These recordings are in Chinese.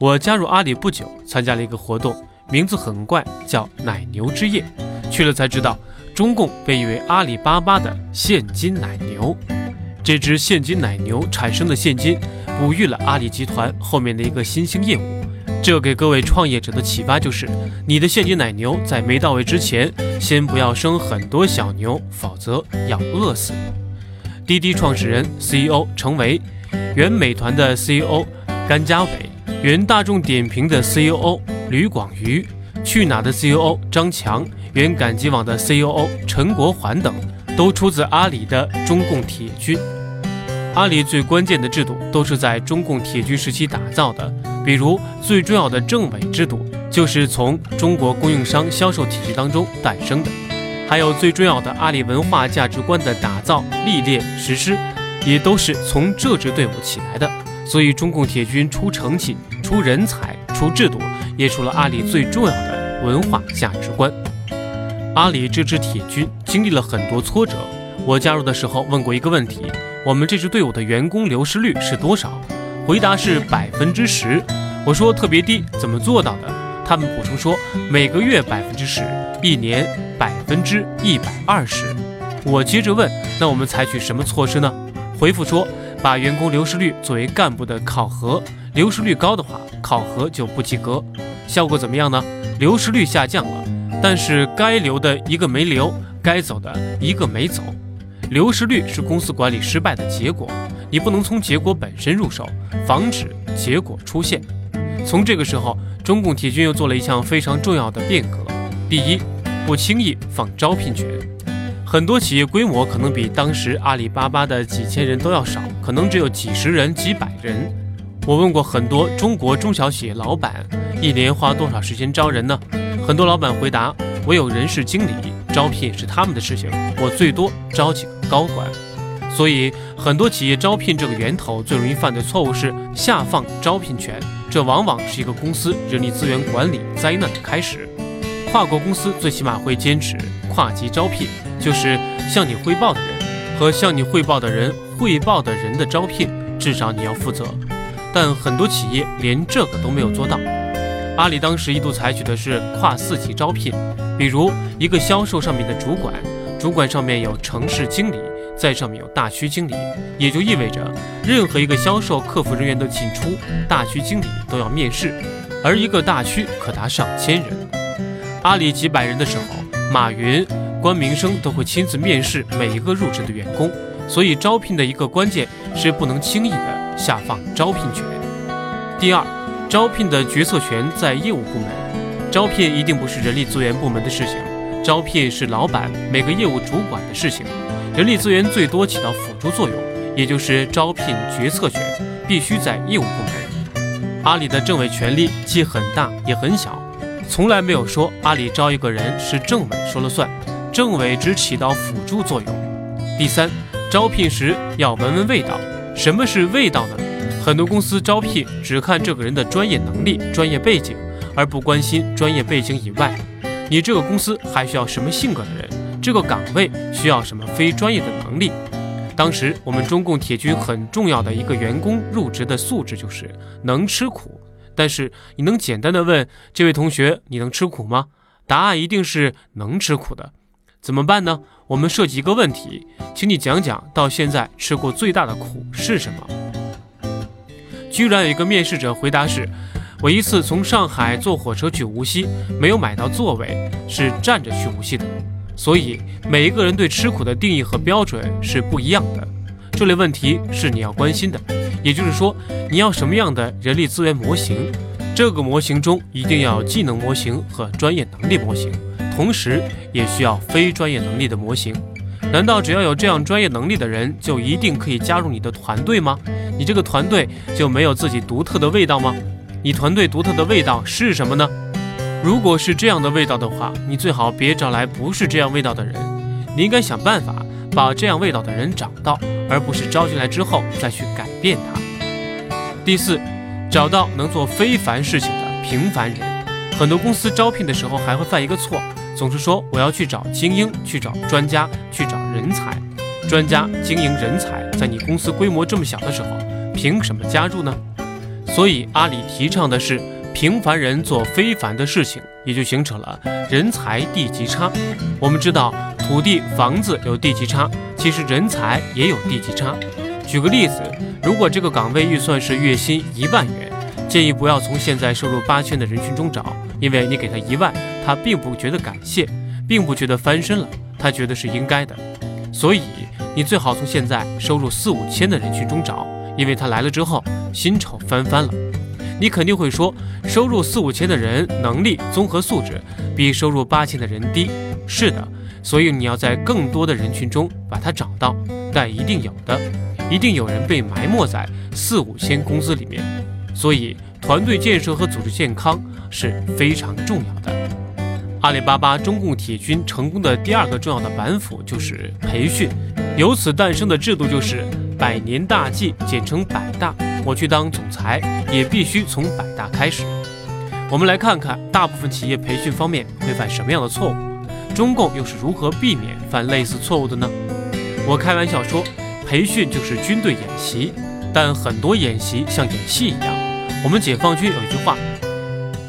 我加入阿里不久，参加了一个活动，名字很怪，叫“奶牛之夜”。去了才知道，中共被誉为阿里巴巴的现金奶牛。这只现金奶牛产生的现金，哺育了阿里集团后面的一个新兴业务。这给各位创业者的启发就是：你的现金奶牛在没到位之前，先不要生很多小牛，否则要饿死。滴滴创始人 CEO 程维，原美团的 CEO 甘家伟。原大众点评的 COO 吕广瑜，去哪的 COO 张强，原赶集网的 COO 陈国环等，都出自阿里的中共铁军。阿里最关键的制度都是在中共铁军时期打造的，比如最重要的政委制度，就是从中国供应商销售体系当中诞生的；还有最重要的阿里文化价值观的打造、历练、实施，也都是从这支队伍起来的。所以，中共铁军出成绩、出人才、出制度，也出了阿里最重要的文化价值观。阿里这支铁军经历了很多挫折。我加入的时候问过一个问题：我们这支队伍的员工流失率是多少？回答是百分之十。我说特别低，怎么做到的？他们补充说每个月百分之十，一年百分之一百二十。我接着问：那我们采取什么措施呢？回复说。把员工流失率作为干部的考核，流失率高的话，考核就不及格。效果怎么样呢？流失率下降了，但是该留的一个没留，该走的一个没走。流失率是公司管理失败的结果，你不能从结果本身入手，防止结果出现。从这个时候，中共铁军又做了一项非常重要的变革：第一，不轻易放招聘权。很多企业规模可能比当时阿里巴巴的几千人都要少，可能只有几十人、几百人。我问过很多中国中小企业老板，一年花多少时间招人呢？很多老板回答：我有人事经理，招聘是他们的事情，我最多招几个高管。所以，很多企业招聘这个源头最容易犯的错误是下放招聘权，这往往是一个公司人力资源管理灾难的开始。跨国公司最起码会坚持跨级招聘。就是向你汇报的人和向你汇报的人汇报的人的招聘，至少你要负责。但很多企业连这个都没有做到。阿里当时一度采取的是跨四级招聘，比如一个销售上面的主管，主管上面有城市经理，在上面有大区经理，也就意味着任何一个销售客服人员的进出，大区经理都要面试，而一个大区可达上千人。阿里几百人的时候，马云。关明生都会亲自面试每一个入职的员工，所以招聘的一个关键是不能轻易的下放招聘权。第二，招聘的决策权在业务部门，招聘一定不是人力资源部门的事情，招聘是老板每个业务主管的事情，人力资源最多起到辅助作用，也就是招聘决策权必须在业务部门。阿里的政委权力既很大也很小，从来没有说阿里招一个人是政委说了算。政委只起到辅助作用。第三，招聘时要闻闻味道。什么是味道呢？很多公司招聘只看这个人的专业能力、专业背景，而不关心专业背景以外，你这个公司还需要什么性格的人？这个岗位需要什么非专业的能力？当时我们中共铁军很重要的一个员工入职的素质就是能吃苦。但是你能简单的问这位同学你能吃苦吗？答案一定是能吃苦的。怎么办呢？我们设计一个问题，请你讲讲到现在吃过最大的苦是什么？居然有一个面试者回答是：我一次从上海坐火车去无锡，没有买到座位，是站着去无锡的。所以每一个人对吃苦的定义和标准是不一样的。这类问题是你要关心的，也就是说，你要什么样的人力资源模型？这个模型中一定要技能模型和专业能力模型。同时，也需要非专业能力的模型。难道只要有这样专业能力的人，就一定可以加入你的团队吗？你这个团队就没有自己独特的味道吗？你团队独特的味道是什么呢？如果是这样的味道的话，你最好别找来不是这样味道的人。你应该想办法把这样味道的人找到，而不是招进来之后再去改变他。第四，找到能做非凡事情的平凡人。很多公司招聘的时候还会犯一个错。总是说我要去找精英，去找专家，去找人才。专家、经营、人才，在你公司规模这么小的时候，凭什么加入呢？所以阿里提倡的是平凡人做非凡的事情，也就形成了人才地级差。我们知道土地、房子有地级差，其实人才也有地级差。举个例子，如果这个岗位预算是月薪一万元，建议不要从现在收入八千的人群中找，因为你给他一万，他并不觉得感谢，并不觉得翻身了，他觉得是应该的。所以你最好从现在收入四五千的人群中找，因为他来了之后薪酬翻番了。你肯定会说，收入四五千的人能力、综合素质比收入八千的人低。是的，所以你要在更多的人群中把他找到，但一定有的，一定有人被埋没在四五千工资里面。所以团队建设和组织健康是非常重要的。阿里巴巴中共铁军成功的第二个重要的板斧就是培训，由此诞生的制度就是百年大计，简称百大。我去当总裁也必须从百大开始。我们来看看大部分企业培训方面会犯什么样的错误，中共又是如何避免犯类似错误的呢？我开玩笑说，培训就是军队演习，但很多演习像演戏一样。我们解放军有一句话：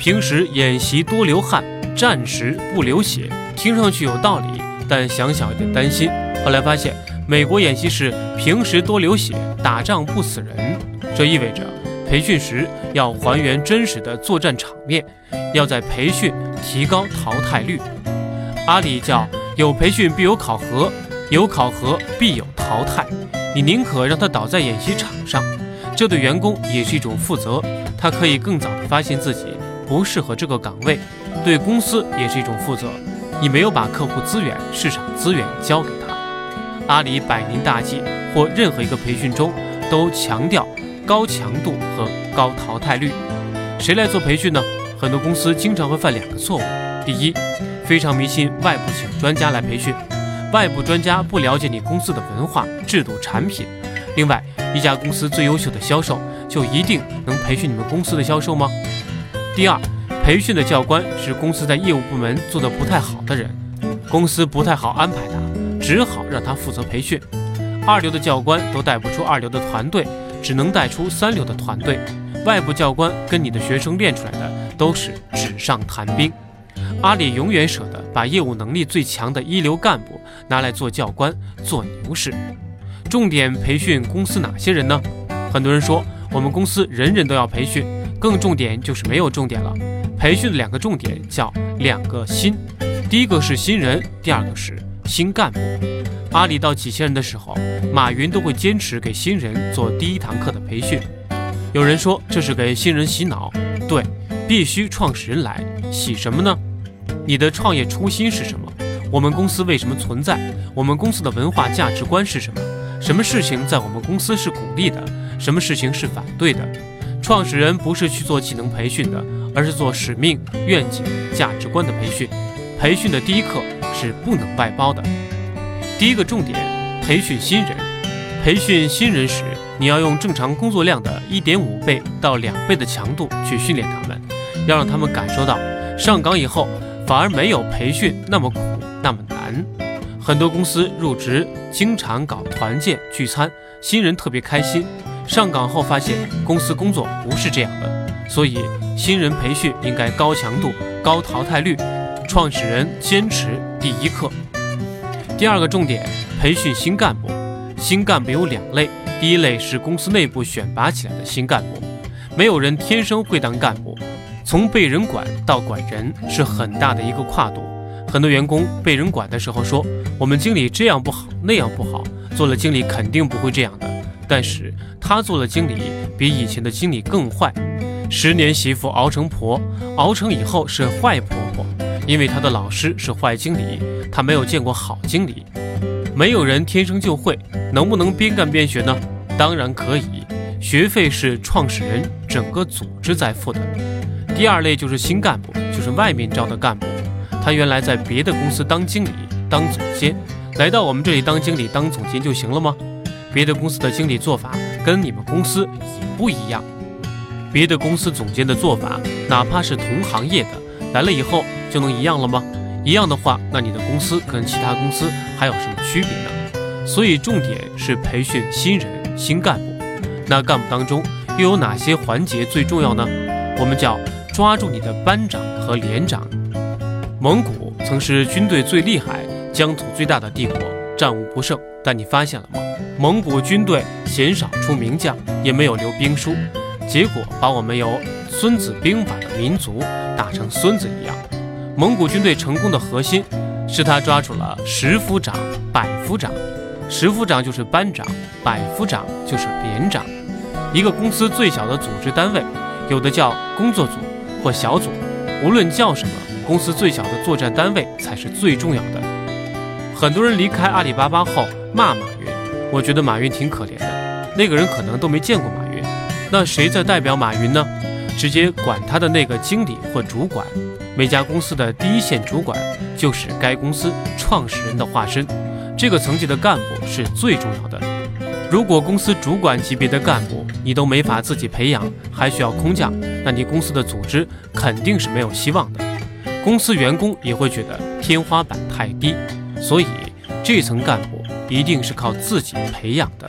平时演习多流汗。战时不流血，听上去有道理，但想想有点担心。后来发现，美国演习是平时多流血，打仗不死人。这意味着培训时要还原真实的作战场面，要在培训提高淘汰率。阿里叫有培训必有考核，有考核必有淘汰。你宁可让他倒在演习场上，这对员工也是一种负责，他可以更早地发现自己不适合这个岗位。对公司也是一种负责，你没有把客户资源、市场资源交给他。阿里百年大计或任何一个培训中，都强调高强度和高淘汰率。谁来做培训呢？很多公司经常会犯两个错误：第一，非常迷信外部请专家来培训，外部专家不了解你公司的文化、制度、产品。另外，一家公司最优秀的销售就一定能培训你们公司的销售吗？第二。培训的教官是公司在业务部门做的不太好的人，公司不太好安排他，只好让他负责培训。二流的教官都带不出二流的团队，只能带出三流的团队。外部教官跟你的学生练出来的都是纸上谈兵。阿里永远舍得把业务能力最强的一流干部拿来做教官做牛市。重点培训公司哪些人呢？很多人说我们公司人人都要培训，更重点就是没有重点了。培训的两个重点叫两个新，第一个是新人，第二个是新干部。阿里到几千人的时候，马云都会坚持给新人做第一堂课的培训。有人说这是给新人洗脑，对，必须创始人来洗什么呢？你的创业初心是什么？我们公司为什么存在？我们公司的文化价值观是什么？什么事情在我们公司是鼓励的？什么事情是反对的？创始人不是去做技能培训的。而是做使命、愿景、价值观的培训。培训的第一课是不能外包的。第一个重点，培训新人。培训新人时，你要用正常工作量的一点五倍到两倍的强度去训练他们，要让他们感受到上岗以后反而没有培训那么苦、那么难。很多公司入职经常搞团建聚餐，新人特别开心，上岗后发现公司工作不是这样的。所以，新人培训应该高强度、高淘汰率。创始人坚持第一课。第二个重点，培训新干部。新干部有两类，第一类是公司内部选拔起来的新干部，没有人天生会当干部，从被人管到管人是很大的一个跨度。很多员工被人管的时候说：“我们经理这样不好，那样不好，做了经理肯定不会这样的。”但是他做了经理，比以前的经理更坏。十年媳妇熬成婆，熬成以后是坏婆婆，因为她的老师是坏经理，她没有见过好经理。没有人天生就会，能不能边干边学呢？当然可以，学费是创始人整个组织在付的。第二类就是新干部，就是外面招的干部，他原来在别的公司当经理、当总监，来到我们这里当经理、当总监就行了吗？别的公司的经理做法跟你们公司也不一样。别的公司总监的做法，哪怕是同行业的，来了以后就能一样了吗？一样的话，那你的公司跟其他公司还有什么区别呢？所以重点是培训新人、新干部。那干部当中又有哪些环节最重要呢？我们叫抓住你的班长和连长。蒙古曾是军队最厉害、疆土最大的帝国，战无不胜。但你发现了吗？蒙古军队鲜少出名将，也没有留兵书，结果把我们由《孙子兵法》的民族打成孙子一样。蒙古军队成功的核心是他抓住了十夫长、百夫长。十夫长就是班长，百夫长就是连长。一个公司最小的组织单位，有的叫工作组或小组，无论叫什么。公司最小的作战单位才是最重要的。很多人离开阿里巴巴后骂马云，我觉得马云挺可怜的。那个人可能都没见过马云，那谁在代表马云呢？直接管他的那个经理或主管。每家公司的第一线主管就是该公司创始人的化身，这个层级的干部是最重要的。如果公司主管级别的干部你都没法自己培养，还需要空降，那你公司的组织肯定是没有希望的。公司员工也会觉得天花板太低，所以这层干部一定是靠自己培养的。